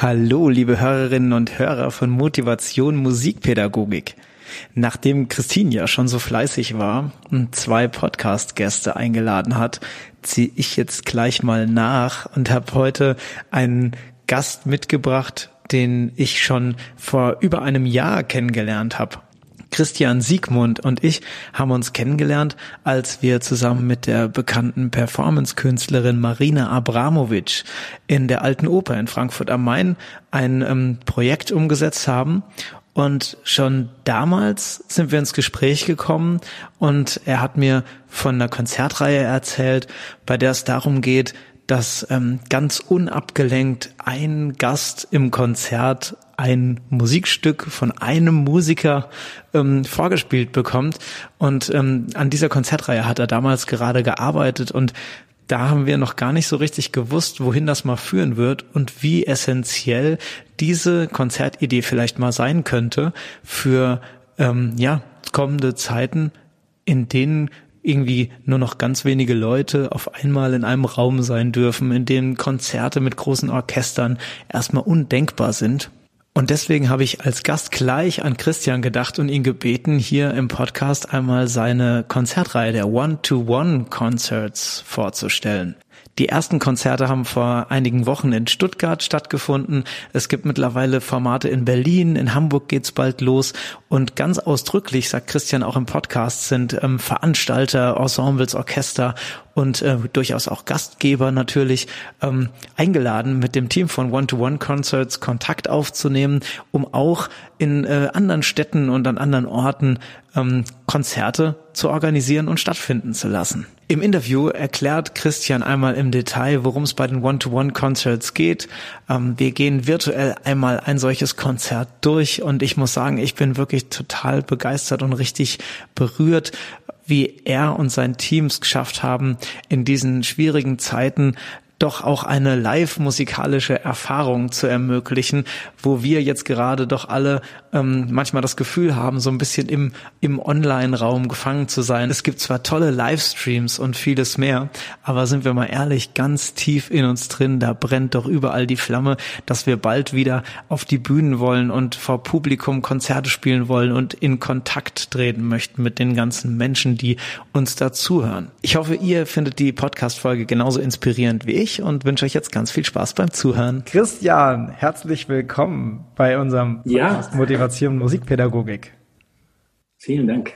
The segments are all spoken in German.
Hallo, liebe Hörerinnen und Hörer von Motivation Musikpädagogik. Nachdem Christine ja schon so fleißig war und zwei Podcast-Gäste eingeladen hat, ziehe ich jetzt gleich mal nach und habe heute einen Gast mitgebracht, den ich schon vor über einem Jahr kennengelernt habe. Christian Siegmund und ich haben uns kennengelernt, als wir zusammen mit der bekannten Performance-Künstlerin Marina Abramovic in der Alten Oper in Frankfurt am Main ein ähm, Projekt umgesetzt haben. Und schon damals sind wir ins Gespräch gekommen und er hat mir von einer Konzertreihe erzählt, bei der es darum geht, dass ähm, ganz unabgelenkt ein Gast im Konzert ein Musikstück von einem Musiker ähm, vorgespielt bekommt. Und ähm, an dieser Konzertreihe hat er damals gerade gearbeitet und da haben wir noch gar nicht so richtig gewusst, wohin das mal führen wird und wie essentiell diese Konzertidee vielleicht mal sein könnte für ähm, ja kommende Zeiten, in denen irgendwie nur noch ganz wenige Leute auf einmal in einem Raum sein dürfen, in denen Konzerte mit großen Orchestern erstmal undenkbar sind. Und deswegen habe ich als Gast gleich an Christian gedacht und ihn gebeten, hier im Podcast einmal seine Konzertreihe der One-to-One-Concerts vorzustellen. Die ersten Konzerte haben vor einigen Wochen in Stuttgart stattgefunden. Es gibt mittlerweile Formate in Berlin, in Hamburg geht's bald los. Und ganz ausdrücklich, sagt Christian auch im Podcast, sind ähm, Veranstalter, Ensembles, Orchester und äh, durchaus auch Gastgeber natürlich ähm, eingeladen, mit dem Team von One-to-One-Concerts Kontakt aufzunehmen, um auch in äh, anderen Städten und an anderen Orten ähm, Konzerte zu organisieren und stattfinden zu lassen. Im Interview erklärt Christian einmal im Detail, worum es bei den One-to-One-Concerts geht. Ähm, wir gehen virtuell einmal ein solches Konzert durch und ich muss sagen, ich bin wirklich total begeistert und richtig berührt, wie er und sein Team es geschafft haben, in diesen schwierigen Zeiten doch auch eine live-musikalische Erfahrung zu ermöglichen, wo wir jetzt gerade doch alle ähm, manchmal das Gefühl haben, so ein bisschen im, im Online-Raum gefangen zu sein. Es gibt zwar tolle Livestreams und vieles mehr, aber sind wir mal ehrlich, ganz tief in uns drin, da brennt doch überall die Flamme, dass wir bald wieder auf die Bühnen wollen und vor Publikum Konzerte spielen wollen und in Kontakt treten möchten mit den ganzen Menschen, die uns dazuhören. Ich hoffe, ihr findet die Podcast-Folge genauso inspirierend wie ich ich und wünsche euch jetzt ganz viel Spaß beim Zuhören. Christian, herzlich willkommen bei unserem Podcast ja. Motivation Musikpädagogik. Vielen Dank.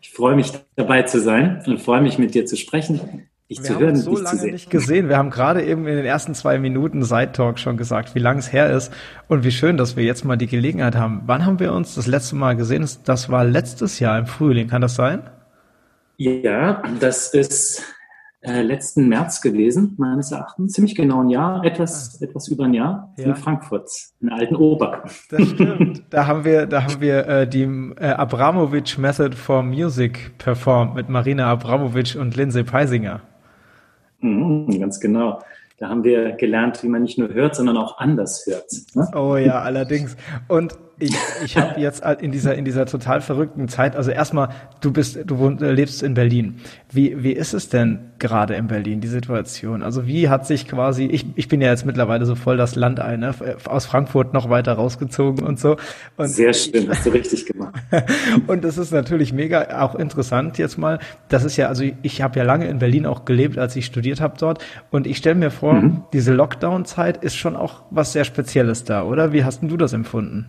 Ich freue mich dabei zu sein und freue mich mit dir zu sprechen. Ich wir zu haben hören, so lange nicht gesehen. Wir haben gerade eben in den ersten zwei Minuten Side Talk schon gesagt, wie lang es her ist und wie schön, dass wir jetzt mal die Gelegenheit haben. Wann haben wir uns das letzte Mal gesehen? Das war letztes Jahr im Frühling. Kann das sein? Ja, das ist äh, letzten März gewesen, meines Erachtens. Ziemlich genau ein Jahr, etwas, ah. etwas über ein Jahr ja. in Frankfurt, in der alten Oper. Das stimmt. da haben wir, da haben wir äh, die äh, Abramovic Method for Music performt mit Marina Abramovic und Lindsay Peisinger. Mhm, ganz genau. Da haben wir gelernt, wie man nicht nur hört, sondern auch anders hört. Ne? Oh ja, allerdings. Und ich, ich habe jetzt in dieser in dieser total verrückten Zeit, also erstmal, du bist, du wohn, äh, lebst in Berlin. Wie wie ist es denn gerade in Berlin die Situation? Also wie hat sich quasi, ich, ich bin ja jetzt mittlerweile so voll das Land ein, ne? aus Frankfurt noch weiter rausgezogen und so. Und Sehr schön, hast du richtig gemacht. und das ist natürlich mega auch interessant jetzt mal. Das ist ja, also ich, ich habe ja lange in Berlin auch gelebt, als ich studiert habe dort. Und ich stelle mir vor, mhm. diese Lockdown-Zeit ist schon auch was sehr Spezielles da, oder? Wie hast denn du das empfunden?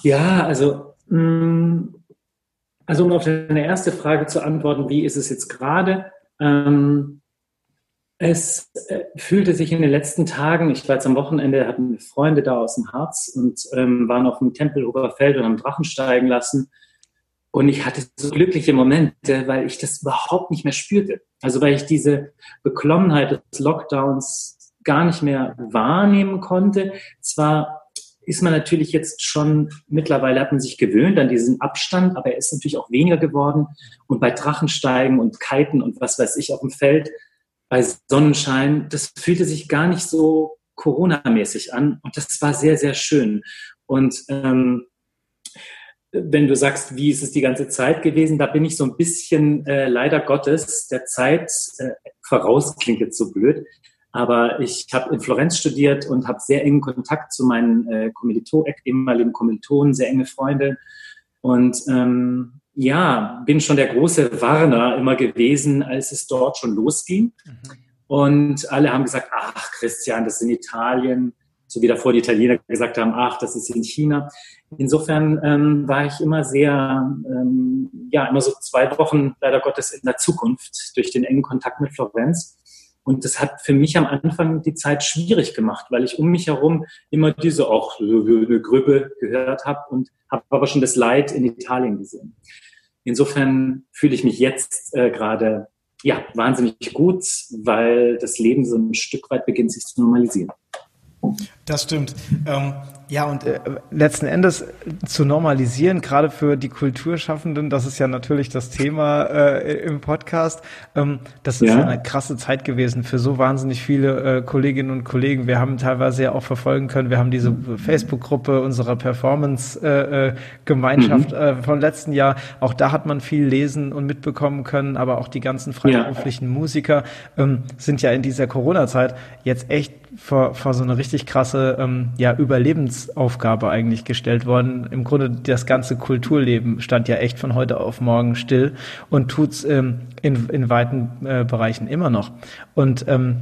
Ja, also, mm, also um auf deine erste Frage zu antworten, wie ist es jetzt gerade? Ähm, es äh, fühlte sich in den letzten Tagen, ich war jetzt am Wochenende, hatten wir Freunde da aus dem Harz und ähm, waren auf dem Tempelhofer Feld und haben Drachen steigen lassen. Und ich hatte so glückliche Momente, weil ich das überhaupt nicht mehr spürte. Also weil ich diese Beklommenheit des Lockdowns gar nicht mehr wahrnehmen konnte. Zwar ist man natürlich jetzt schon, mittlerweile hat man sich gewöhnt an diesen Abstand, aber er ist natürlich auch weniger geworden. Und bei Drachensteigen und Kiten und was weiß ich auf dem Feld, bei Sonnenschein, das fühlte sich gar nicht so Corona-mäßig an. Und das war sehr, sehr schön. Und ähm, wenn du sagst, wie ist es die ganze Zeit gewesen, da bin ich so ein bisschen äh, leider Gottes der Zeit äh, voraus, klingt jetzt so blöd, Aber ich habe in Florenz studiert und habe sehr engen Kontakt zu meinen äh, Kommilitonen, ehemaligen Kommilitonen, sehr enge Freunde. Und ähm, ja, bin schon der große Warner immer gewesen, als es dort schon losging. Mhm. Und alle haben gesagt, ach Christian, das ist in Italien, so wie davor die Italiener gesagt haben, ach, das ist in China. Insofern ähm, war ich immer sehr, ähm, ja, immer so zwei Wochen leider Gottes in der Zukunft durch den engen Kontakt mit Florenz. Und das hat für mich am Anfang die Zeit schwierig gemacht, weil ich um mich herum immer diese auch Grüppe gehört habe und habe aber schon das Leid in Italien gesehen. Insofern fühle ich mich jetzt äh, gerade ja wahnsinnig gut, weil das Leben so ein Stück weit beginnt sich zu normalisieren. Das stimmt. Ähm, ja, und äh, letzten Endes zu normalisieren, gerade für die Kulturschaffenden, das ist ja natürlich das Thema äh, im Podcast. Ähm, das ist ja. eine krasse Zeit gewesen für so wahnsinnig viele äh, Kolleginnen und Kollegen. Wir haben teilweise ja auch verfolgen können, wir haben diese Facebook-Gruppe unserer Performance-Gemeinschaft äh, äh, mhm. vom letzten Jahr. Auch da hat man viel lesen und mitbekommen können, aber auch die ganzen freiberuflichen ja. Musiker ähm, sind ja in dieser Corona-Zeit jetzt echt vor, vor so eine richtig krasse ähm, ja, Überlebensaufgabe eigentlich gestellt worden. Im Grunde das ganze Kulturleben stand ja echt von heute auf morgen still und tut's ähm, in, in weiten äh, Bereichen immer noch. Und ähm,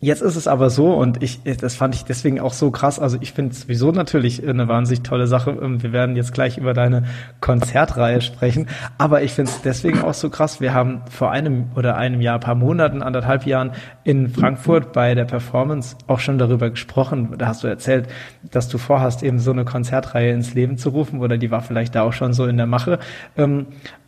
Jetzt ist es aber so und ich, das fand ich deswegen auch so krass. Also ich finde es sowieso natürlich eine wahnsinnig tolle Sache. Ähm, wir werden jetzt gleich über deine Konzertreihe sprechen, aber ich finde es deswegen auch so krass. Wir haben vor einem oder einem Jahr, paar Monaten, anderthalb Jahren in Frankfurt bei der Performance auch schon darüber gesprochen. Da hast du erzählt, dass du vorhast, eben so eine Konzertreihe ins Leben zu rufen oder die war vielleicht da auch schon so in der Mache.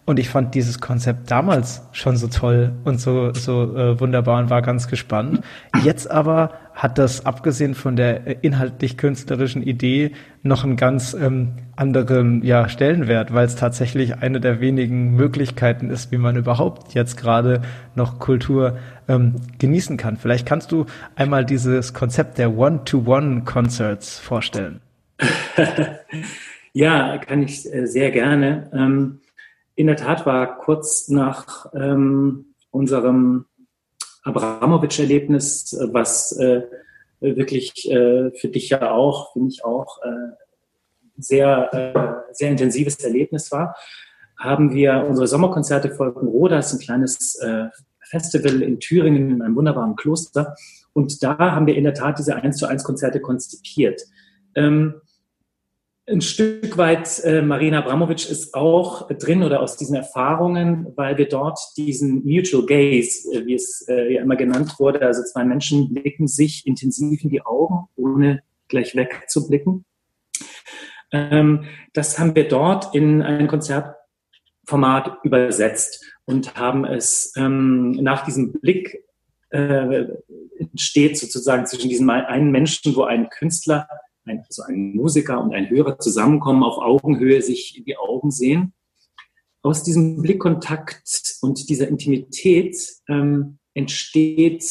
Und ich fand dieses Konzept damals schon so toll und so, so äh, wunderbar und war ganz gespannt. Jetzt aber hat das, abgesehen von der äh, inhaltlich-künstlerischen Idee, noch einen ganz ähm, anderen ja, Stellenwert, weil es tatsächlich eine der wenigen Möglichkeiten ist, wie man überhaupt jetzt gerade noch Kultur ähm, genießen kann. Vielleicht kannst du einmal dieses Konzept der One-to-One-Concerts vorstellen. ja, kann ich äh, sehr gerne. Ähm in der Tat war kurz nach ähm, unserem Abramowitsch-Erlebnis, äh, was äh, wirklich äh, für dich ja auch, für mich auch, äh, sehr, äh, sehr intensives Erlebnis war, haben wir unsere Sommerkonzerte Volkenroda, das ist ein kleines äh, Festival in Thüringen in einem wunderbaren Kloster. Und da haben wir in der Tat diese 1 zu 1 Konzerte konzipiert. Ähm, ein Stück weit, äh, Marina Abramovic ist auch drin oder aus diesen Erfahrungen, weil wir dort diesen Mutual Gaze, äh, wie es äh, ja immer genannt wurde, also zwei Menschen blicken sich intensiv in die Augen, ohne gleich wegzublicken. Ähm, das haben wir dort in ein Konzertformat übersetzt und haben es ähm, nach diesem Blick äh, entsteht sozusagen zwischen diesem einen Menschen, wo ein Künstler ein, also ein Musiker und ein Hörer zusammenkommen, auf Augenhöhe sich in die Augen sehen. Aus diesem Blickkontakt und dieser Intimität ähm, entsteht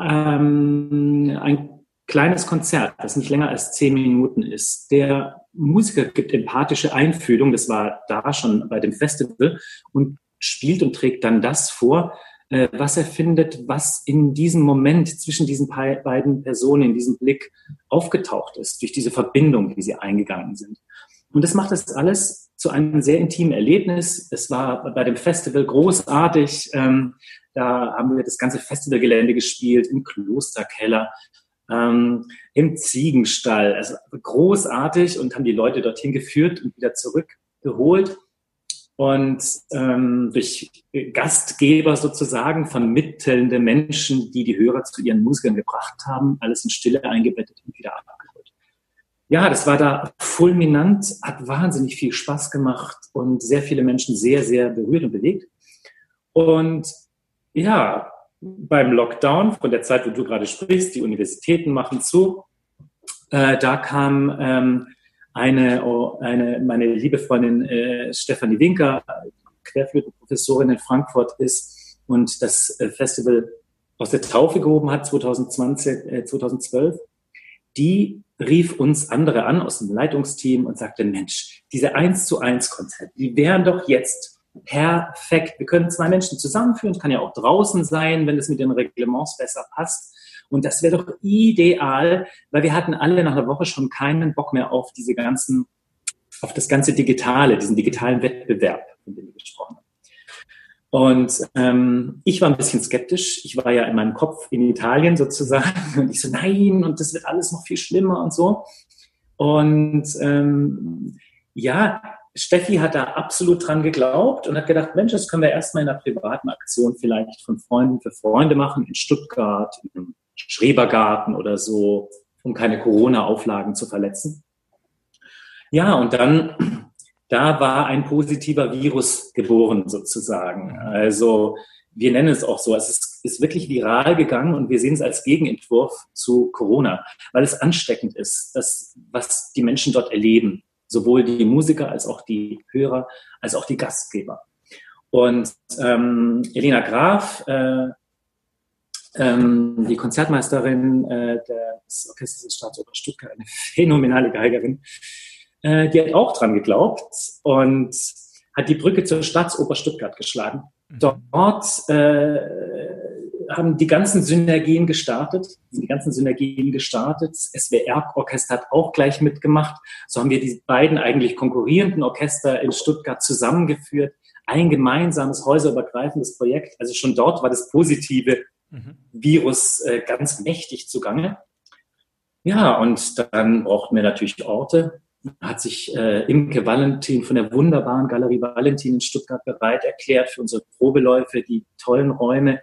ähm, ein kleines Konzert, das nicht länger als zehn Minuten ist. Der Musiker gibt empathische Einfühlung, das war da schon bei dem Festival, und spielt und trägt dann das vor, äh, was er findet, was in diesem Moment zwischen diesen beiden Personen, in diesem Blick aufgetaucht ist, durch diese Verbindung, die sie eingegangen sind. Und das macht das alles zu einem sehr intimen Erlebnis. Es war bei dem Festival großartig. Ähm, da haben wir das ganze Festivalgelände gespielt, im Klosterkeller, ähm, im Ziegenstall. Also großartig und haben die Leute dorthin geführt und wieder zurückgeholt und ähm, durch Gastgeber sozusagen, vermittelnde Menschen, die die Hörer zu ihren Musikern gebracht haben, alles in Stille eingebettet und wieder abgeholt. Ja, das war da fulminant, hat wahnsinnig viel Spaß gemacht und sehr viele Menschen sehr, sehr berührt und bewegt. Und ja, beim Lockdown, von der Zeit, wo du gerade sprichst, die Universitäten machen zu, äh, da kam ähm, eine, eine meine liebe Freundin äh, Stefanie Winker, Querflötenprofessorin in Frankfurt ist und das äh, Festival aus der Taufe gehoben hat 2020, äh, 2012, die rief uns andere an aus dem Leitungsteam und sagte, Mensch, diese 1 zu 1 Konzerte, die wären doch jetzt perfekt. Wir können zwei Menschen zusammenführen, es kann ja auch draußen sein, wenn es mit den Reglements besser passt. Und das wäre doch ideal, weil wir hatten alle nach einer Woche schon keinen Bock mehr auf diese ganzen, auf das ganze Digitale, diesen digitalen Wettbewerb, von dem wir gesprochen haben. Und ähm, ich war ein bisschen skeptisch. Ich war ja in meinem Kopf in Italien sozusagen. Und ich so, nein, und das wird alles noch viel schlimmer und so. Und ähm, ja, Steffi hat da absolut dran geglaubt und hat gedacht, Mensch, das können wir erstmal in einer privaten Aktion vielleicht von Freunden für Freunde machen, in Stuttgart, im Schrebergarten oder so, um keine Corona-Auflagen zu verletzen. Ja, und dann da war ein positiver Virus geboren sozusagen. Also wir nennen es auch so. Es ist, ist wirklich viral gegangen und wir sehen es als Gegenentwurf zu Corona, weil es ansteckend ist, das, was die Menschen dort erleben. Sowohl die Musiker als auch die Hörer, als auch die Gastgeber. Und ähm, Elena Graf, äh, ähm, die Konzertmeisterin äh, des Orchesters des Staatsoper Stuttgart, eine phänomenale Geigerin, äh, die hat auch dran geglaubt und hat die Brücke zur Staatsoper Stuttgart geschlagen. Mhm. Dort äh, haben die ganzen Synergien gestartet, die ganzen Synergien gestartet. Das SWR-Orchester hat auch gleich mitgemacht. So haben wir die beiden eigentlich konkurrierenden Orchester in Stuttgart zusammengeführt. Ein gemeinsames häuserübergreifendes Projekt. Also schon dort war das positive mhm. Virus äh, ganz mächtig zugange. Ja, und dann brauchten wir natürlich Orte hat sich äh, Imke Valentin von der wunderbaren Galerie Valentin in Stuttgart bereit erklärt, für unsere Probeläufe die tollen Räume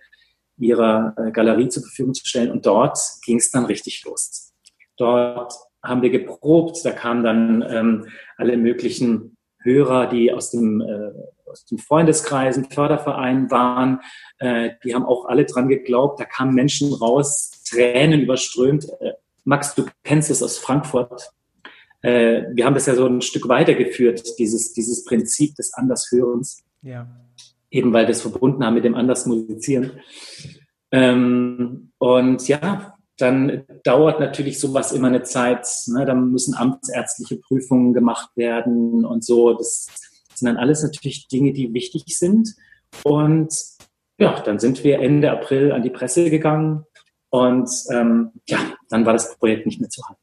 ihrer äh, Galerie zur Verfügung zu stellen. Und dort ging es dann richtig los. Dort haben wir geprobt, da kamen dann ähm, alle möglichen Hörer, die aus dem, äh, aus dem Freundeskreisen, Fördervereinen waren, äh, die haben auch alle dran geglaubt. Da kamen Menschen raus, Tränen überströmt. Äh, Max, du kennst es aus Frankfurt, äh, wir haben das ja so ein Stück weitergeführt, dieses, dieses Prinzip des Andershörens. Ja. Eben weil wir es verbunden haben mit dem Andersmusizieren. Ähm, und ja, dann dauert natürlich sowas immer eine Zeit. Ne? Dann müssen amtsärztliche Prüfungen gemacht werden und so. Das sind dann alles natürlich Dinge, die wichtig sind. Und ja, dann sind wir Ende April an die Presse gegangen und ähm, ja, dann war das Projekt nicht mehr zu halten.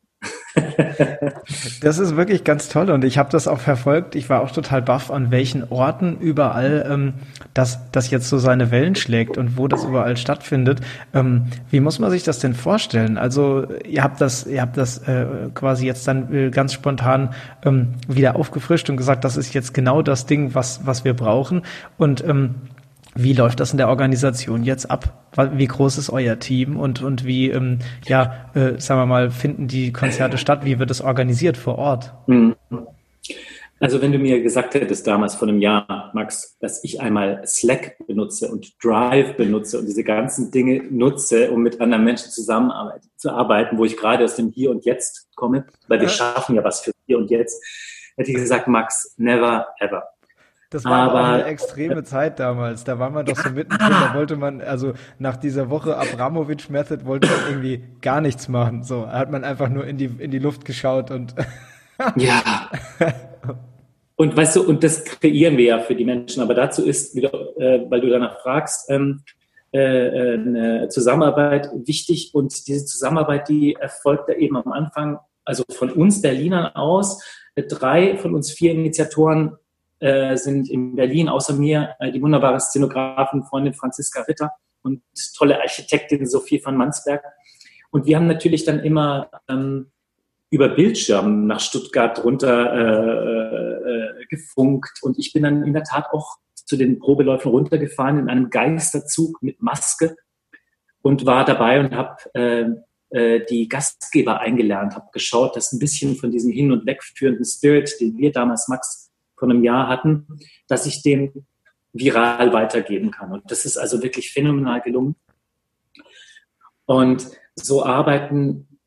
Das ist wirklich ganz toll und ich habe das auch verfolgt. Ich war auch total baff, an welchen Orten überall ähm, das, das jetzt so seine Wellen schlägt und wo das überall stattfindet. Ähm, wie muss man sich das denn vorstellen? Also ihr habt das, ihr habt das äh, quasi jetzt dann äh, ganz spontan ähm, wieder aufgefrischt und gesagt, das ist jetzt genau das Ding, was, was wir brauchen. Und ähm, wie läuft das in der Organisation jetzt ab? Wie groß ist euer Team und, und wie, ähm, ja, äh, sagen wir mal, finden die Konzerte statt? Wie wird das organisiert vor Ort? Mhm. Also wenn du mir gesagt hättest damals vor einem Jahr, Max, dass ich einmal Slack benutze und Drive benutze und diese ganzen Dinge nutze, um mit anderen Menschen zusammenzuarbeiten, wo ich gerade aus dem Hier und Jetzt komme, weil wir schaffen ja was für Hier und Jetzt, hätte ich gesagt, Max, never ever. Das war aber, eine extreme Zeit damals. Da war man doch so mittendrin. Da wollte man, also nach dieser Woche Abramovic Method wollte man irgendwie gar nichts machen. So hat man einfach nur in die, in die Luft geschaut und. ja. Und weißt du, und das kreieren wir ja für die Menschen. Aber dazu ist wieder, äh, weil du danach fragst, ähm, äh, äh eine Zusammenarbeit wichtig. Und diese Zusammenarbeit, die erfolgt ja eben am Anfang, also von uns Berlinern aus. Drei von uns vier Initiatoren äh, sind in Berlin außer mir äh, die wunderbare Szenografin, Freundin Franziska Ritter und tolle Architektin Sophie von Mansberg. Und wir haben natürlich dann immer ähm, über Bildschirm nach Stuttgart runter äh, äh, gefunkt. Und ich bin dann in der Tat auch zu den Probeläufen runtergefahren in einem Geisterzug mit Maske und war dabei und habe äh, äh, die Gastgeber eingelernt, habe geschaut, dass ein bisschen von diesem hin- und wegführenden Spirit, den wir damals, Max, von einem Jahr hatten, dass ich den viral weitergeben kann. Und das ist also wirklich phänomenal gelungen. Und so arbeiten,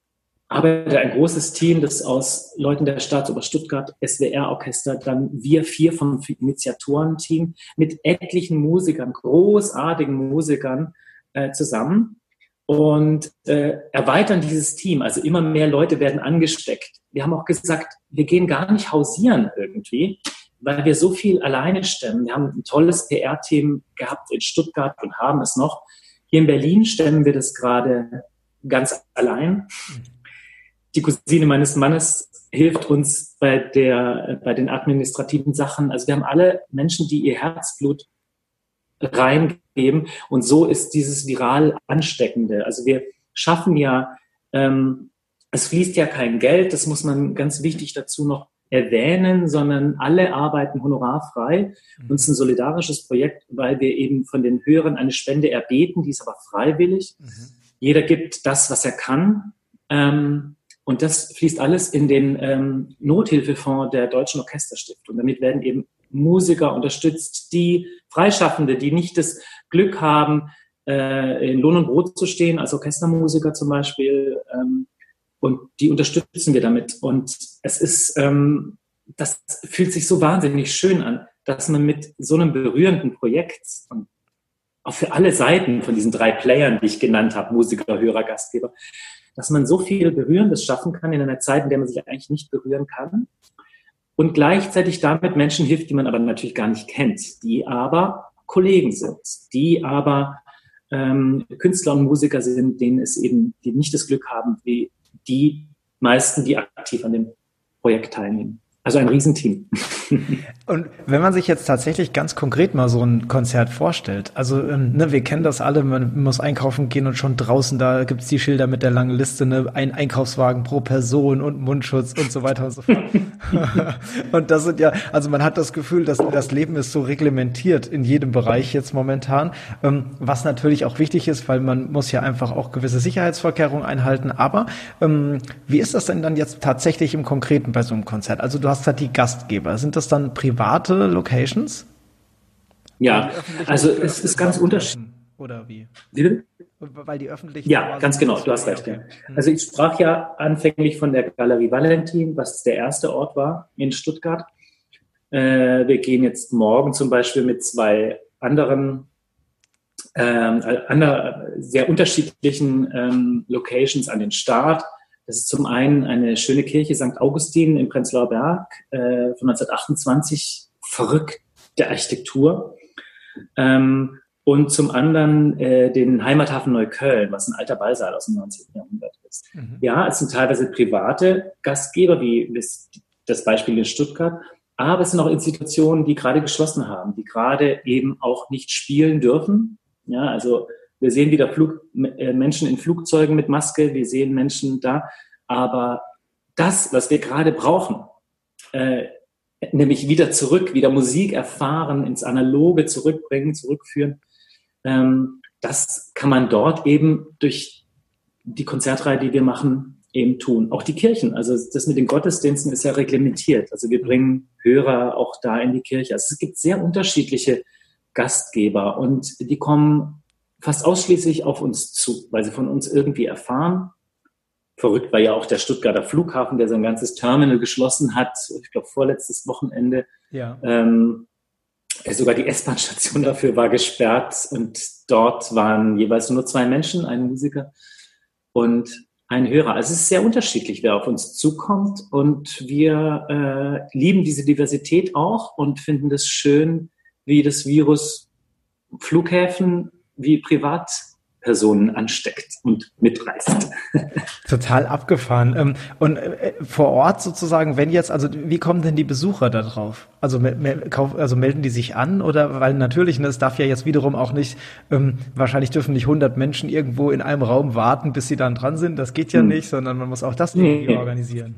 arbeitet ein großes Team, das aus Leuten der Staatsoper Stuttgart, SWR-Orchester, dann wir vier vom Initiatorenteam mit etlichen Musikern, großartigen Musikern äh, zusammen und äh, erweitern dieses Team. Also immer mehr Leute werden angesteckt. Wir haben auch gesagt, wir gehen gar nicht hausieren irgendwie, weil wir so viel alleine stemmen. Wir haben ein tolles PR-Team gehabt in Stuttgart und haben es noch. Hier in Berlin stemmen wir das gerade ganz allein. Die Cousine meines Mannes hilft uns bei der, bei den administrativen Sachen. Also wir haben alle Menschen, die ihr Herzblut reingeben. Und so ist dieses viral ansteckende. Also wir schaffen ja, ähm, es fließt ja kein Geld, das muss man ganz wichtig dazu noch erwähnen, sondern alle arbeiten honorarfrei. Mhm. Und es ist ein solidarisches Projekt, weil wir eben von den Hörern eine Spende erbeten, die ist aber freiwillig. Mhm. Jeder gibt das, was er kann. Ähm, und das fließt alles in den ähm, Nothilfefonds der Deutschen Orchesterstiftung. Damit werden eben Musiker unterstützt, die Freischaffende, die nicht das Glück haben, äh, in Lohn und Brot zu stehen, als Orchestermusiker zum Beispiel. Ähm, und die unterstützen wir damit. Und es ist, ähm, das fühlt sich so wahnsinnig schön an, dass man mit so einem berührenden Projekt und auch für alle Seiten von diesen drei Playern, die ich genannt habe, Musiker, Hörer, Gastgeber, dass man so viel Berührendes schaffen kann in einer Zeit, in der man sich eigentlich nicht berühren kann und gleichzeitig damit Menschen hilft, die man aber natürlich gar nicht kennt, die aber Kollegen sind, die aber ähm, Künstler und Musiker sind, denen es eben, die nicht das Glück haben, wie die meisten, die aktiv an dem Projekt teilnehmen. Also ein Riesenteam. Und wenn man sich jetzt tatsächlich ganz konkret mal so ein Konzert vorstellt, also ähm, ne, wir kennen das alle, man muss einkaufen gehen und schon draußen, da gibt's die Schilder mit der langen Liste, ne, ein Einkaufswagen pro Person und Mundschutz und so weiter und so fort. und das sind ja, also man hat das Gefühl, dass das Leben ist so reglementiert in jedem Bereich jetzt momentan, ähm, was natürlich auch wichtig ist, weil man muss ja einfach auch gewisse Sicherheitsvorkehrungen einhalten. Aber ähm, wie ist das denn dann jetzt tatsächlich im Konkreten bei so einem Konzert? Also du hast halt die Gastgeber. Sind das dann private Locations? Ja, also es ist ganz unterschiedlich. Oder wie? Weil die öffentlichen. Ja, ganz genau, du hast recht. Ja. Also ich sprach ja anfänglich von der Galerie Valentin, was der erste Ort war in Stuttgart. Äh, wir gehen jetzt morgen zum Beispiel mit zwei anderen, ähm, andere, sehr unterschiedlichen ähm, Locations an den Start. Das ist zum einen eine schöne Kirche St. Augustin im Prenzlauer Berg äh, von 1928, verrückte Architektur. Ähm, und zum anderen äh, den Heimathafen Neukölln, was ein alter Ballsaal aus dem 19. Jahrhundert ist. Mhm. Ja, es sind teilweise private Gastgeber, wie das, das Beispiel in Stuttgart, aber es sind auch Institutionen, die gerade geschlossen haben, die gerade eben auch nicht spielen dürfen. Ja, also wir sehen wieder Flug, äh, Menschen in Flugzeugen mit Maske, wir sehen Menschen da. Aber das, was wir gerade brauchen, äh, nämlich wieder zurück, wieder Musik erfahren, ins Analoge zurückbringen, zurückführen, ähm, das kann man dort eben durch die Konzertreihe, die wir machen, eben tun. Auch die Kirchen, also das mit den Gottesdiensten ist ja reglementiert. Also wir bringen Hörer auch da in die Kirche. Also es gibt sehr unterschiedliche Gastgeber und die kommen fast ausschließlich auf uns zu, weil sie von uns irgendwie erfahren. Verrückt war ja auch der Stuttgarter Flughafen, der sein ganzes Terminal geschlossen hat, ich glaube vorletztes Wochenende. Ja. Ähm, sogar die S-Bahn-Station dafür war gesperrt und dort waren jeweils nur zwei Menschen, ein Musiker und ein Hörer. Also es ist sehr unterschiedlich, wer auf uns zukommt und wir äh, lieben diese Diversität auch und finden es schön, wie das Virus Flughäfen wie Privatpersonen ansteckt und mitreißt. Total abgefahren. Ähm, und äh, vor Ort sozusagen, wenn jetzt, also wie kommen denn die Besucher da drauf? Also, also melden die sich an oder, weil natürlich, ne, es darf ja jetzt wiederum auch nicht, ähm, wahrscheinlich dürfen nicht 100 Menschen irgendwo in einem Raum warten, bis sie dann dran sind. Das geht ja hm. nicht, sondern man muss auch das irgendwie nee. organisieren.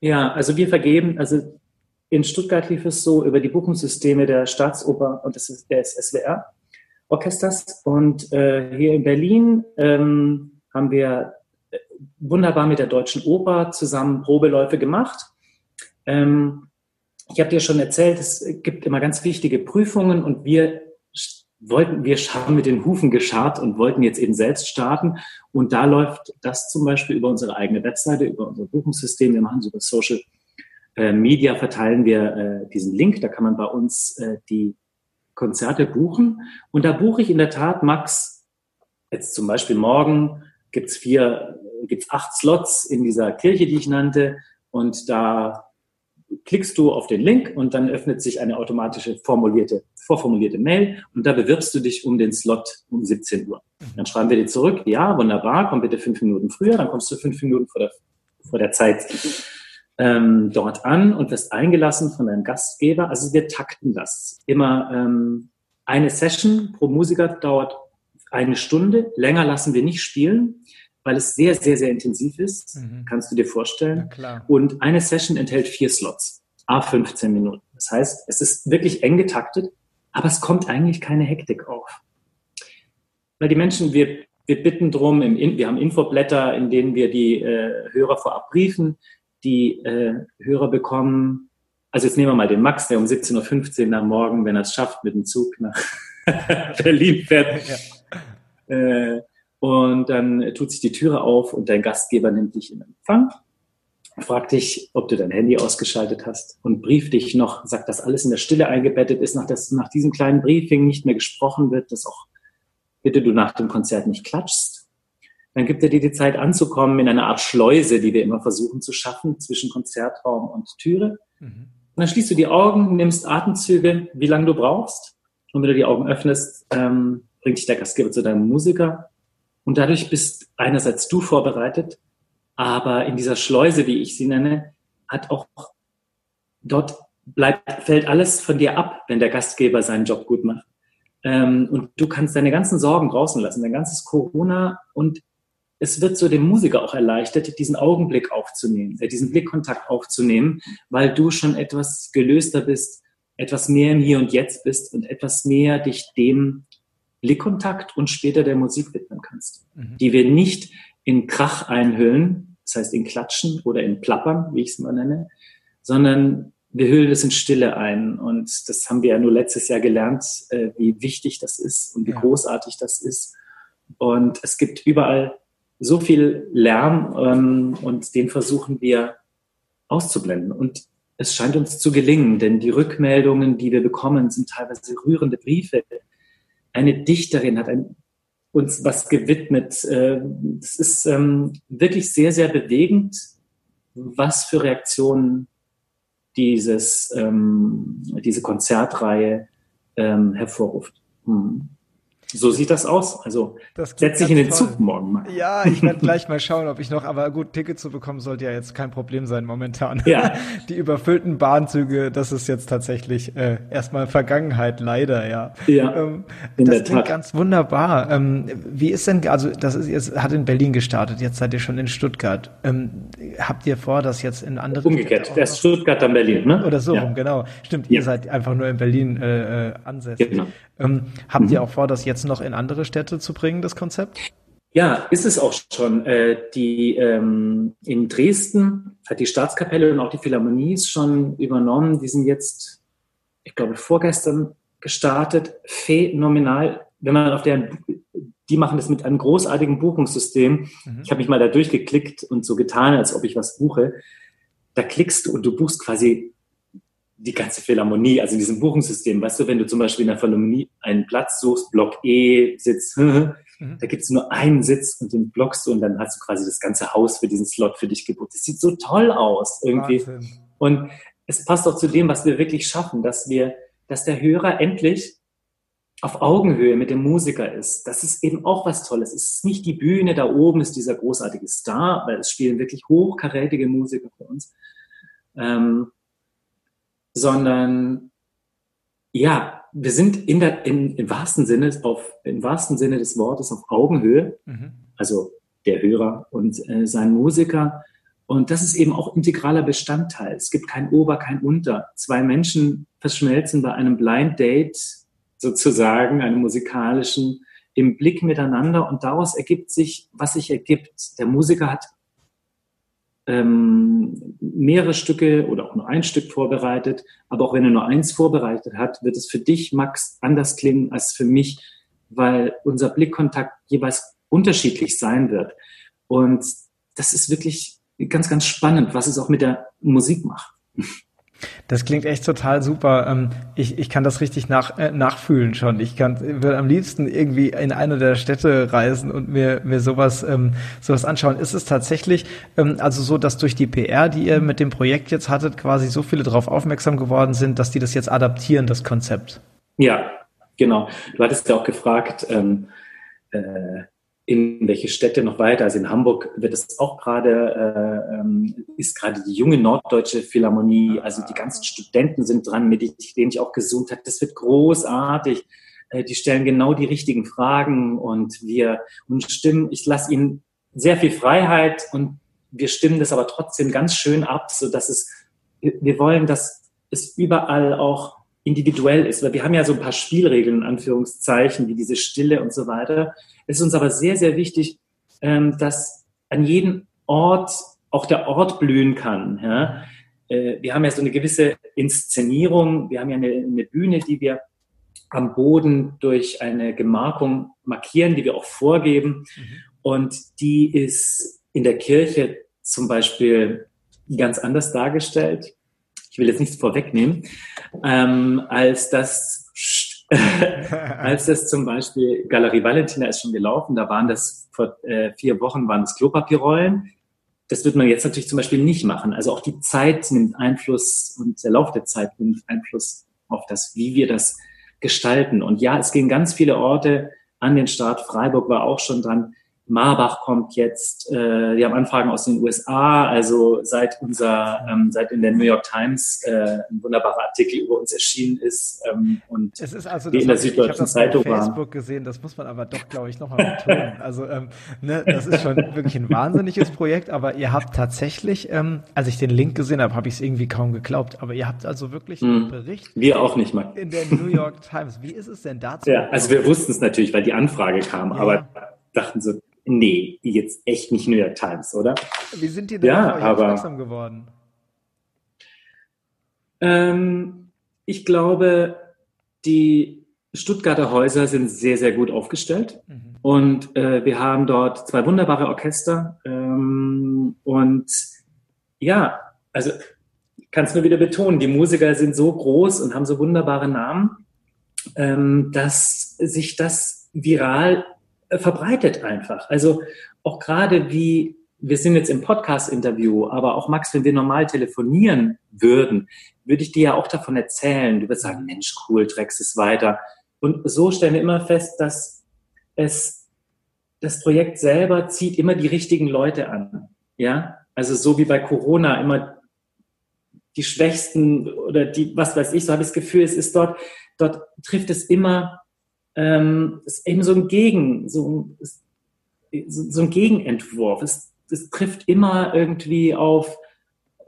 Ja, also wir vergeben, also in Stuttgart lief es so über die Buchungssysteme der Staatsoper und des, des SWR Orchesters. Und äh, hier in Berlin ähm, haben wir äh, wunderbar mit der Deutschen Oper zusammen Probeläufe gemacht. Ähm, ich habe dir schon erzählt, es gibt immer ganz wichtige Prüfungen und wir wollten, wir haben mit den Hufen geschart und wollten jetzt eben selbst starten. Und da läuft das zum Beispiel über unsere eigene Webseite, über unser Buchungssystem. Wir machen es über Social äh, Media, verteilen wir äh, diesen Link. Da kann man bei uns äh, die Konzerte buchen. Und da buche ich in der Tat, Max, jetzt zum Beispiel morgen gibt's vier, gibt's acht Slots in dieser Kirche, die ich nannte. Und da klickst du auf den Link und dann öffnet sich eine automatische formulierte, vorformulierte Mail und da bewirbst du dich um den Slot um 17 Uhr. Dann schreiben wir dir zurück, ja, wunderbar, komm bitte fünf Minuten früher, dann kommst du fünf Minuten vor der, vor der Zeit ähm, dort an und wirst eingelassen von deinem Gastgeber. Also wir takten das. Immer ähm, eine Session pro Musiker dauert eine Stunde. Länger lassen wir nicht spielen weil es sehr, sehr, sehr intensiv ist, mhm. kannst du dir vorstellen. Und eine Session enthält vier Slots, a 15 Minuten. Das heißt, es ist wirklich eng getaktet, aber es kommt eigentlich keine Hektik auf. Weil die Menschen, wir, wir bitten drum, im, wir haben Infoblätter, in denen wir die äh, Hörer vorab briefen. Die äh, Hörer bekommen, also jetzt nehmen wir mal den Max, der um 17.15 Uhr nach morgen, wenn er es schafft, mit dem Zug nach Berlin fährt. Ja. Äh, und dann tut sich die Türe auf und dein Gastgeber nimmt dich in Empfang, fragt dich, ob du dein Handy ausgeschaltet hast und brieft dich noch, sagt, dass alles in der Stille eingebettet ist, nach, dass nach diesem kleinen Briefing nicht mehr gesprochen wird, dass auch bitte du nach dem Konzert nicht klatschst. Dann gibt er dir die Zeit anzukommen in einer Art Schleuse, die wir immer versuchen zu schaffen zwischen Konzertraum und Türe. Mhm. Und dann schließt du die Augen, nimmst Atemzüge, wie lange du brauchst. Und wenn du die Augen öffnest, ähm, bringt dich der Gastgeber zu deinem Musiker und dadurch bist einerseits du vorbereitet, aber in dieser Schleuse, wie ich sie nenne, hat auch dort bleibt, fällt alles von dir ab, wenn der Gastgeber seinen Job gut macht. Ähm, und du kannst deine ganzen Sorgen draußen lassen, dein ganzes Corona und es wird so dem Musiker auch erleichtert, diesen Augenblick aufzunehmen, äh, diesen Blickkontakt aufzunehmen, weil du schon etwas gelöster bist, etwas mehr im Hier und Jetzt bist und etwas mehr dich dem Blickkontakt und später der Musik widmen kannst, mhm. die wir nicht in Krach einhüllen, das heißt in Klatschen oder in Plappern, wie ich es mal nenne, sondern wir hüllen es in Stille ein. Und das haben wir ja nur letztes Jahr gelernt, äh, wie wichtig das ist und wie ja. großartig das ist. Und es gibt überall so viel Lärm ähm, und den versuchen wir auszublenden. Und es scheint uns zu gelingen, denn die Rückmeldungen, die wir bekommen, sind teilweise rührende Briefe, eine Dichterin hat ein, uns was gewidmet. Äh, es ist ähm, wirklich sehr, sehr bewegend, was für Reaktionen dieses, ähm, diese Konzertreihe ähm, hervorruft. Hm. So sieht das aus. Also setz dich in den toll. Zug morgen mal. Ja, ich werde gleich mal schauen, ob ich noch, aber gut, Ticket zu bekommen sollte ja jetzt kein Problem sein momentan. Ja. Die überfüllten Bahnzüge, das ist jetzt tatsächlich äh, erstmal Vergangenheit, leider, ja. Ja. Ähm, das klingt ganz wunderbar. Ähm, wie ist denn, also das ist jetzt, hat in Berlin gestartet, jetzt seid ihr schon in Stuttgart. Ähm, habt ihr vor, das jetzt in andere Umgekehrt, der ist Stuttgart dann Berlin, ne? Oder so ja. rum, genau. Stimmt, ja. ihr seid einfach nur in Berlin äh, äh ansässig. Genau. Ähm, habt mhm. ihr auch vor, das jetzt noch in andere Städte zu bringen, das Konzept? Ja, ist es auch schon. Äh, die ähm, in Dresden hat die Staatskapelle und auch die Philharmonie schon übernommen. Die sind jetzt, ich glaube, vorgestern gestartet. Phänomenal. Wenn man auf deren, die machen das mit einem großartigen Buchungssystem. Mhm. Ich habe mich mal da durchgeklickt und so getan, als ob ich was buche. Da klickst du und du buchst quasi die ganze Philharmonie, also in diesem Buchungssystem, weißt du, wenn du zum Beispiel in der Philharmonie einen Platz suchst, Block E, Sitz, mhm. da gibt es nur einen Sitz und den blockst du und dann hast du quasi das ganze Haus für diesen Slot für dich gebucht. Das sieht so toll aus irgendwie. Wahnsinn. Und es passt auch zu dem, was wir wirklich schaffen, dass wir, dass der Hörer endlich auf Augenhöhe mit dem Musiker ist. Das ist eben auch was Tolles. Es ist nicht die Bühne, da oben ist dieser großartige Star, weil es spielen wirklich hochkarätige Musiker für uns. Ähm, sondern ja, wir sind in der, in, im wahrsten Sinne auf, im wahrsten Sinne des Wortes auf Augenhöhe, mhm. also der Hörer und äh, sein Musiker. Und das ist eben auch integraler Bestandteil. Es gibt kein Ober, kein Unter. Zwei Menschen verschmelzen bei einem Blind Date sozusagen, einem musikalischen, im Blick miteinander und daraus ergibt sich, was sich ergibt. Der Musiker hat ähm, mehrere Stücke oder auch nur ein Stück vorbereitet. Aber auch wenn er nur eins vorbereitet hat, wird es für dich, Max, anders klingen als für mich, weil unser Blickkontakt jeweils unterschiedlich sein wird. Und das ist wirklich ganz, ganz spannend, was es auch mit der Musik macht. Das klingt echt total super. Ähm, ich, ich kann das richtig nach, äh, nachfühlen schon. Ich kann würde am liebsten irgendwie in eine der Städte reisen und mir, mir sowas, ähm, sowas anschauen. Ist es tatsächlich ähm, also so, dass durch die PR, die ihr mit dem Projekt jetzt hattet, quasi so viele darauf aufmerksam geworden sind, dass die das jetzt adaptieren, das Konzept? Ja, genau. Du hattest ja auch gefragt, ähm, äh, in welche Städte noch weiter. Also in Hamburg wird es auch gerade, äh, ähm, ist gerade die junge Norddeutsche Philharmonie, also die ganzen Studenten sind dran, mit denen ich auch gesucht habe. Das wird großartig. Äh, die stellen genau die richtigen Fragen und wir und stimmen, ich lasse ihnen sehr viel Freiheit und wir stimmen das aber trotzdem ganz schön ab, so dass es, wir wollen, dass es überall auch individuell ist, weil wir haben ja so ein paar Spielregeln, in Anführungszeichen, wie diese Stille und so weiter. Es ist uns aber sehr, sehr wichtig, ähm, dass an jedem Ort auch der Ort blühen kann. Ja? Äh, wir haben ja so eine gewisse Inszenierung, wir haben ja eine, eine Bühne, die wir am Boden durch eine Gemarkung markieren, die wir auch vorgeben. Mhm. Und die ist in der Kirche zum Beispiel ganz anders dargestellt. Ich will jetzt nichts vorwegnehmen, ähm, als das als das zum Beispiel Galerie Valentina ist schon gelaufen, da waren das vor äh, vier Wochen waren es Klopapierrollen. Das wird man jetzt natürlich zum Beispiel nicht machen. Also auch die Zeit nimmt Einfluss und der Lauf der Zeit nimmt Einfluss auf das, wie wir das gestalten. Und ja, es gehen ganz viele Orte an den Start. Freiburg war auch schon dran. Marbach kommt jetzt, äh, die haben Anfragen aus den USA, also seit unser, ähm, seit in der New York Times äh, ein wunderbarer Artikel über uns erschienen ist ähm, und es ist also, wir in der Süddeutschen Zeitung waren. Ich Facebook gesehen, das muss man aber doch, glaube ich, nochmal betonen. Also ähm, ne, das ist schon wirklich ein wahnsinniges Projekt, aber ihr habt tatsächlich, ähm, als ich den Link gesehen habe, habe ich es irgendwie kaum geglaubt, aber ihr habt also wirklich einen hm. Bericht. Wir auch nicht, mal. In der New York Times. Wie ist es denn dazu? Ja, also wir wussten es natürlich, weil die Anfrage kam, ja. aber dachten so, nee, jetzt echt nicht New York Times, oder? Wie sind die denn ja, auf aufmerksam geworden? Ähm, ich glaube, die Stuttgarter Häuser sind sehr, sehr gut aufgestellt. Mhm. Und äh, wir haben dort zwei wunderbare Orchester. Ähm, und ja, also ich kann es nur wieder betonen, die Musiker sind so groß und haben so wunderbare Namen, ähm, dass sich das viral verbreitet einfach. Also auch gerade wie, wir sind jetzt im Podcast-Interview, aber auch Max, wenn wir normal telefonieren würden, würde ich dir ja auch davon erzählen. Du würdest sagen, Mensch, cool, trägst es weiter. Und so stellen wir immer fest, dass es, das Projekt selber zieht immer die richtigen Leute an. Ja, also so wie bei Corona immer die Schwächsten oder die, was weiß ich, so habe ich das Gefühl, es ist dort, dort trifft es immer ähm, ist eben so ein Gegen, so, so ein Gegenentwurf. Es, es trifft immer irgendwie auf,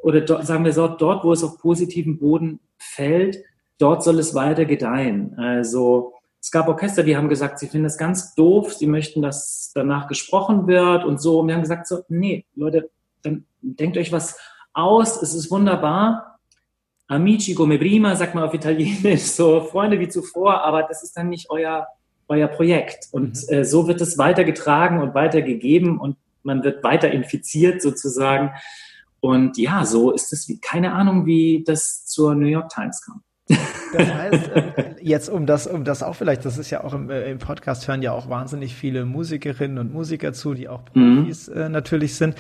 oder dort, sagen wir so, dort, wo es auf positiven Boden fällt, dort soll es weiter gedeihen. Also es gab Orchester, die haben gesagt, sie finden es ganz doof, sie möchten, dass danach gesprochen wird und so. Und wir haben gesagt, so, nee, Leute, dann denkt euch was aus, es ist wunderbar, Amici come prima, sagt man auf Italienisch, so Freunde wie zuvor, aber das ist dann nicht euer, euer Projekt. Und mhm. äh, so wird es weitergetragen und weitergegeben und man wird weiter infiziert sozusagen. Und ja, so ist es wie, keine Ahnung, wie das zur New York Times kam. Das heißt, äh, jetzt um das, um das auch vielleicht, das ist ja auch im, äh, im Podcast hören ja auch wahnsinnig viele Musikerinnen und Musiker zu, die auch mhm. Profis mhm. natürlich sind.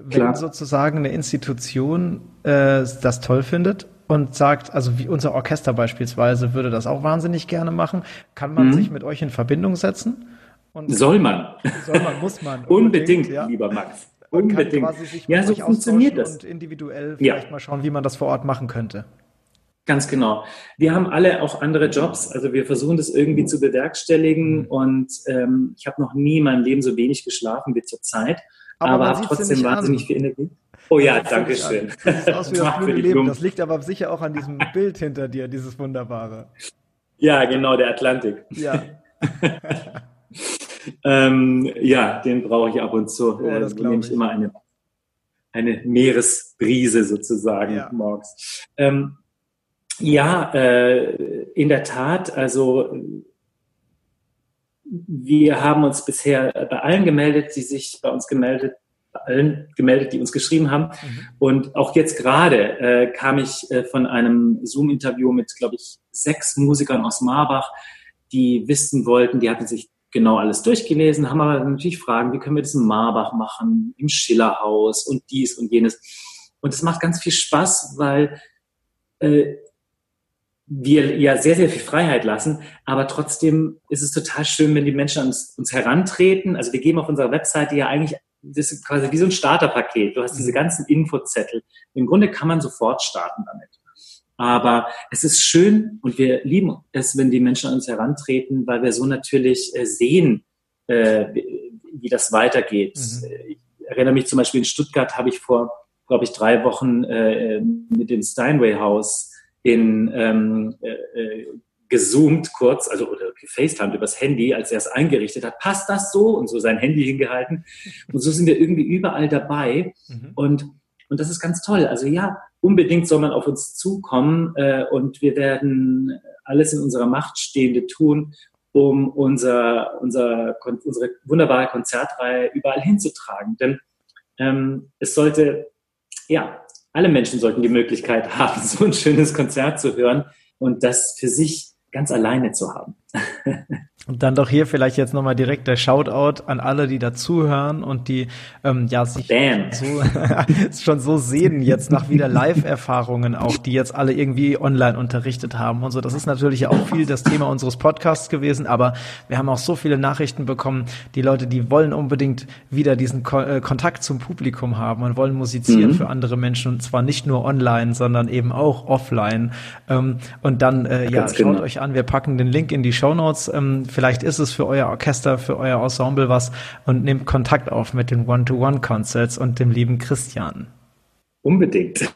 Wenn sozusagen eine Institution äh, das toll findet und sagt, also wie unser Orchester beispielsweise würde das auch wahnsinnig gerne machen, kann man mhm. sich mit euch in Verbindung setzen? Und soll man. Soll man, muss man. Unbedingt, unbedingt ja. lieber Max. Unbedingt. ja, so funktioniert das. Und individuell vielleicht ja. mal schauen, wie man das vor Ort machen könnte. Ganz genau. Wir haben alle auch andere Jobs. Also wir versuchen das irgendwie zu bewerkstelligen. Mhm. Und ähm, ich habe noch nie in meinem Leben so wenig geschlafen wie zur Zeit aber, aber trotzdem wahnsinnig viel Energie. Oh ja, danke schön. Das liegt aber sicher auch an diesem Bild hinter dir, dieses wunderbare. Ja, genau, der Atlantik. Ja. ähm, ja, den brauche ich ab und zu. Oh, das äh, nehme ich immer eine, eine Meeresbrise sozusagen ja. morgens. Ähm, ja, äh, in der Tat, also wir haben uns bisher bei allen gemeldet, die sich bei uns gemeldet allen gemeldet, die uns geschrieben haben. Mhm. Und auch jetzt gerade äh, kam ich äh, von einem Zoom-Interview mit, glaube ich, sechs Musikern aus Marbach, die wissen wollten, die hatten sich genau alles durchgelesen, haben aber natürlich Fragen, wie können wir das in Marbach machen, im Schillerhaus und dies und jenes. Und es macht ganz viel Spaß, weil äh, wir ja sehr, sehr viel Freiheit lassen, aber trotzdem ist es total schön, wenn die Menschen uns, uns herantreten. Also wir geben auf unserer Webseite ja eigentlich, das ist quasi wie so ein Starterpaket. Du hast diese ganzen Infozettel. Im Grunde kann man sofort starten damit. Aber es ist schön und wir lieben es, wenn die Menschen an uns herantreten, weil wir so natürlich äh, sehen, äh, wie das weitergeht. Mhm. Ich erinnere mich zum Beispiel in Stuttgart habe ich vor, glaube ich, drei Wochen äh, mit dem Steinway House in ähm, äh, gezoomt kurz, also oder gefacetimed übers Handy, als er es eingerichtet hat, passt das so? Und so sein Handy hingehalten. Und so sind wir irgendwie überall dabei. Mhm. Und, und das ist ganz toll. Also ja, unbedingt soll man auf uns zukommen äh, und wir werden alles in unserer Macht Stehende tun, um unser, unser, unsere wunderbare Konzertreihe überall hinzutragen. Denn ähm, es sollte, ja, alle Menschen sollten die Möglichkeit haben, so ein schönes Konzert zu hören und das für sich ganz alleine zu haben. Und dann doch hier vielleicht jetzt nochmal direkt der Shoutout an alle, die dazuhören und die ähm, ja sich so, schon so sehen jetzt nach wieder Live-Erfahrungen auch, die jetzt alle irgendwie online unterrichtet haben und so. Das ist natürlich auch viel das Thema unseres Podcasts gewesen, aber wir haben auch so viele Nachrichten bekommen, die Leute, die wollen unbedingt wieder diesen Ko äh, Kontakt zum Publikum haben und wollen musizieren mhm. für andere Menschen und zwar nicht nur online, sondern eben auch offline. Ähm, und dann äh, ja, schaut genau. euch an, wir packen den Link in die Show Notes. Ähm, Vielleicht ist es für euer Orchester, für euer Ensemble was und nehmt Kontakt auf mit den One-to-One-Concerts und dem lieben Christian. Unbedingt.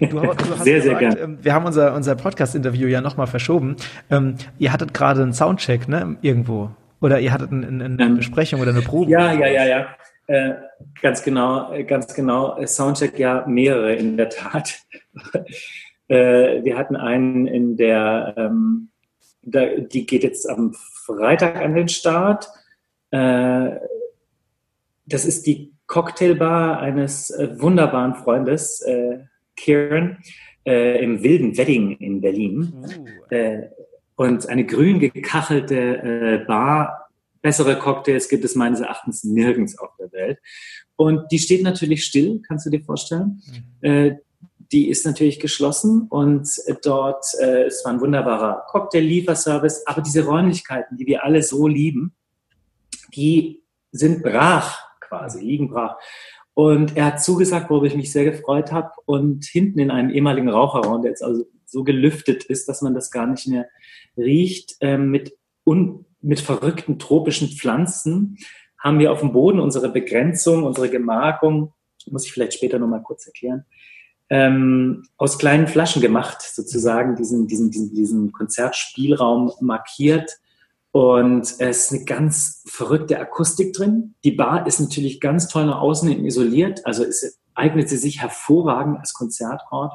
Du, du sehr, gesagt, sehr gern. Ähm, wir haben unser, unser Podcast-Interview ja nochmal verschoben. Ähm, ihr hattet gerade einen Soundcheck, ne, irgendwo. Oder ihr hattet eine, eine, eine ähm, Besprechung oder eine Probe. Ja, ja, ja, ja. Äh, ganz genau, äh, ganz genau. Soundcheck ja mehrere in der Tat. äh, wir hatten einen in der, ähm, da, die geht jetzt am Freitag an den Start. Äh, das ist die Cocktailbar eines äh, wunderbaren Freundes, äh, Kieran, äh, im wilden Wedding in Berlin. Uh. Äh, und eine grün gekachelte äh, Bar. Bessere Cocktails gibt es meines Erachtens nirgends auf der Welt. Und die steht natürlich still, kannst du dir vorstellen. Mhm die ist natürlich geschlossen und dort äh, war ein wunderbarer Cocktail-Lieferservice, aber diese Räumlichkeiten, die wir alle so lieben, die sind brach quasi, liegen brach. Und er hat zugesagt, worüber ich mich sehr gefreut habe. Und hinten in einem ehemaligen Raucherraum, der jetzt also so gelüftet ist, dass man das gar nicht mehr riecht, äh, mit, un, mit verrückten tropischen Pflanzen, haben wir auf dem Boden unsere Begrenzung, unsere Gemarkung, muss ich vielleicht später nochmal kurz erklären, ähm, aus kleinen Flaschen gemacht, sozusagen diesen, diesen, diesen, diesen Konzertspielraum markiert. Und es ist eine ganz verrückte Akustik drin. Die Bar ist natürlich ganz toll nach außen hin isoliert, also es eignet sie sich hervorragend als Konzertort.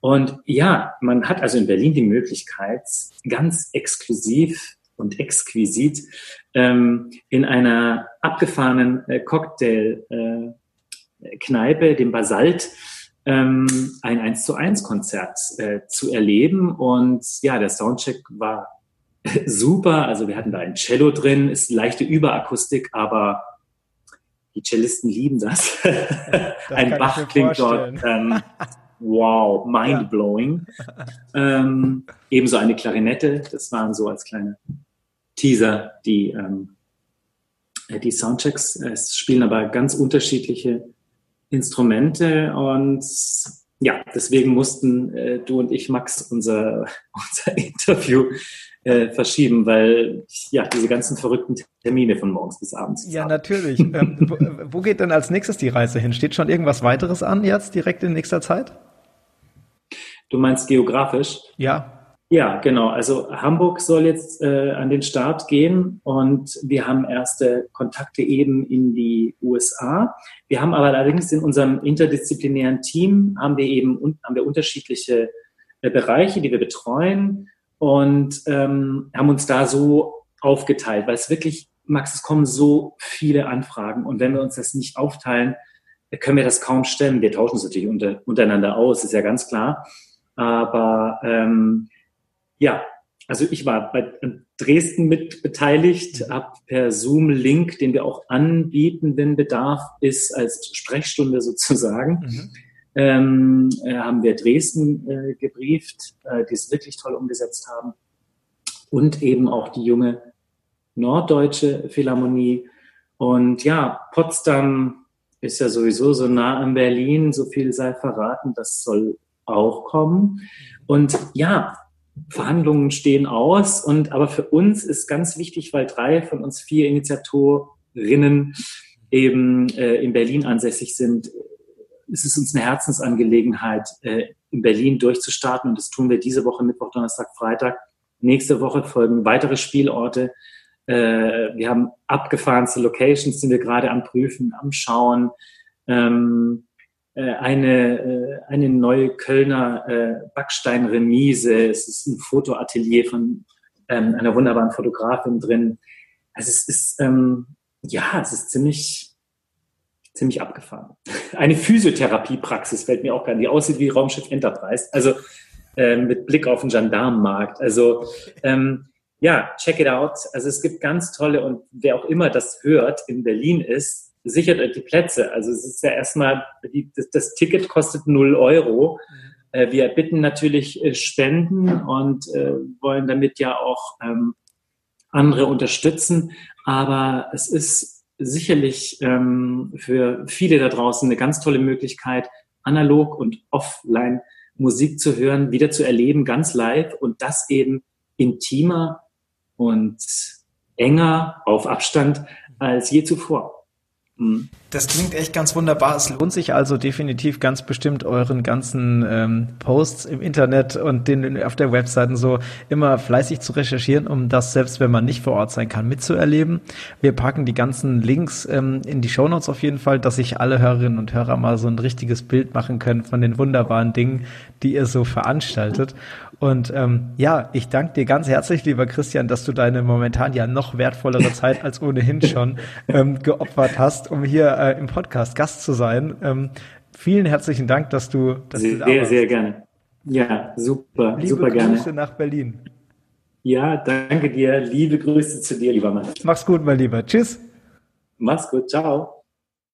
Und ja, man hat also in Berlin die Möglichkeit, ganz exklusiv und exquisit ähm, in einer abgefahrenen äh, Cocktail-Kneipe, äh, dem Basalt, ähm, ein 1 zu 1 Konzert äh, zu erleben. Und ja, der Soundcheck war super. Also wir hatten da ein Cello drin, ist leichte Überakustik, aber die Cellisten lieben das. das ein Bach klingt dort. Ähm, wow, mind-blowing. Ja. Ähm, ebenso eine Klarinette, das waren so als kleine Teaser die, ähm, die Soundchecks. Es spielen aber ganz unterschiedliche Instrumente und ja, deswegen mussten äh, du und ich, Max, unser, unser Interview äh, verschieben, weil ja diese ganzen verrückten Termine von morgens bis abends. Ja, natürlich. ähm, wo, wo, geht denn als nächstes die Reise hin? Steht schon irgendwas weiteres an jetzt direkt in nächster Zeit? Du meinst geografisch? Ja. Ja, genau. Also Hamburg soll jetzt äh, an den Start gehen und wir haben erste Kontakte eben in die USA. Wir haben aber allerdings in unserem interdisziplinären Team haben wir eben haben wir unterschiedliche äh, Bereiche, die wir betreuen und ähm, haben uns da so aufgeteilt, weil es wirklich Max, es kommen so viele Anfragen und wenn wir uns das nicht aufteilen, können wir das kaum stemmen. Wir tauschen es natürlich unter, untereinander aus, ist ja ganz klar. Aber ähm, ja, also ich war bei Dresden mit beteiligt, habe per Zoom-Link, den wir auch anbieten, wenn Bedarf ist, als Sprechstunde sozusagen, mhm. ähm, äh, haben wir Dresden äh, gebrieft, äh, die es wirklich toll umgesetzt haben. Und eben auch die junge Norddeutsche Philharmonie. Und ja, Potsdam ist ja sowieso so nah an Berlin, so viel sei verraten, das soll auch kommen. Und ja, Verhandlungen stehen aus. Und aber für uns ist ganz wichtig, weil drei von uns vier Initiatorinnen eben äh, in Berlin ansässig sind, ist es uns eine Herzensangelegenheit, äh, in Berlin durchzustarten. Und das tun wir diese Woche, Mittwoch, Donnerstag, Freitag. Nächste Woche folgen weitere Spielorte. Äh, wir haben abgefahrenste Locations, die wir gerade am Prüfen, am Schauen. Ähm, äh, eine, äh, eine neue Kölner äh, Backsteinremise. Es ist ein Fotoatelier von ähm, einer wunderbaren Fotografin drin. Also es ist, ähm, ja, es ist ziemlich, ziemlich abgefahren. Eine Physiotherapiepraxis fällt mir auch gerade, die aussieht wie Raumschiff Enterprise. Also ähm, mit Blick auf den Gendarmenmarkt. Also ähm, ja, check it out. Also es gibt ganz tolle und wer auch immer das hört in Berlin ist, sichert euch die Plätze. Also es ist ja erstmal, die, das, das, Ticket kostet null Euro. Äh, wir bitten natürlich äh, Spenden und äh, wollen damit ja auch ähm, andere unterstützen. Aber es ist sicherlich ähm, für viele da draußen eine ganz tolle Möglichkeit, analog und offline Musik zu hören, wieder zu erleben, ganz live und das eben intimer und enger auf Abstand als je zuvor. Mhm. Das klingt echt ganz wunderbar. Es lohnt sich also definitiv ganz bestimmt euren ganzen ähm, Posts im Internet und den auf der Webseite so immer fleißig zu recherchieren, um das selbst wenn man nicht vor Ort sein kann mitzuerleben. Wir packen die ganzen Links ähm, in die Shownotes auf jeden Fall, dass sich alle Hörerinnen und Hörer mal so ein richtiges Bild machen können von den wunderbaren Dingen, die ihr so veranstaltet. Und ähm, ja, ich danke dir ganz herzlich, lieber Christian, dass du deine momentan ja noch wertvollere Zeit als ohnehin schon ähm, geopfert hast, um hier äh, im Podcast Gast zu sein. Ähm, vielen herzlichen Dank, dass du dass sehr, du da sehr, sehr gerne. Ja, super, Liebe super gerne. Grüße nach Berlin. Ja, danke dir. Liebe Grüße zu dir, lieber Mann. Mach's gut, mein Lieber. Tschüss. Mach's gut. Ciao.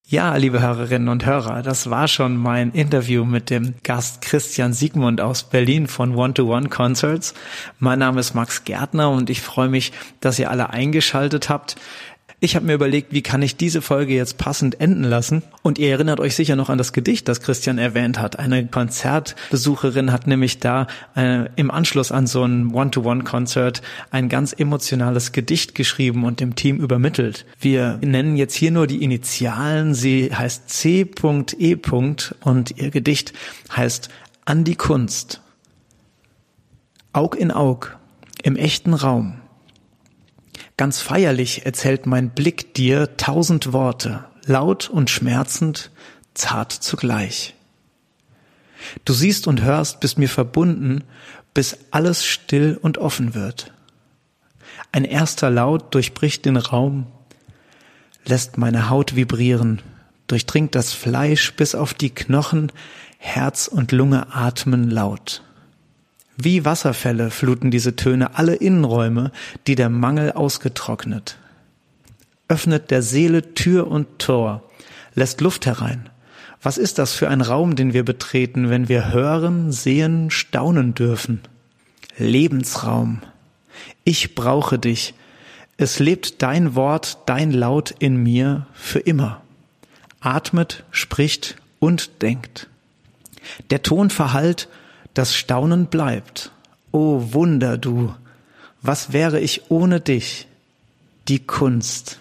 Ja, liebe Hörerinnen und Hörer, das war schon mein Interview mit dem Gast Christian Siegmund aus Berlin von One-to-One Concerts. Mein Name ist Max Gärtner und ich freue mich, dass ihr alle eingeschaltet habt. Ich habe mir überlegt, wie kann ich diese Folge jetzt passend enden lassen? Und ihr erinnert euch sicher noch an das Gedicht, das Christian erwähnt hat. Eine Konzertbesucherin hat nämlich da äh, im Anschluss an so ein One-to-One-Konzert ein ganz emotionales Gedicht geschrieben und dem Team übermittelt. Wir nennen jetzt hier nur die Initialen. Sie heißt C.E. und ihr Gedicht heißt An die Kunst. Aug in Aug, im echten Raum Ganz feierlich erzählt mein Blick dir tausend Worte, laut und schmerzend, zart zugleich. Du siehst und hörst, bist mir verbunden, bis alles still und offen wird. Ein erster Laut durchbricht den Raum, lässt meine Haut vibrieren, durchdringt das Fleisch bis auf die Knochen, Herz und Lunge atmen laut. Wie Wasserfälle fluten diese Töne alle Innenräume, die der Mangel ausgetrocknet. Öffnet der Seele Tür und Tor, lässt Luft herein. Was ist das für ein Raum, den wir betreten, wenn wir hören, sehen, staunen dürfen? Lebensraum. Ich brauche dich. Es lebt dein Wort, dein Laut in mir für immer. Atmet, spricht und denkt. Der Ton verhallt das Staunen bleibt. O Wunder du, was wäre ich ohne dich? Die Kunst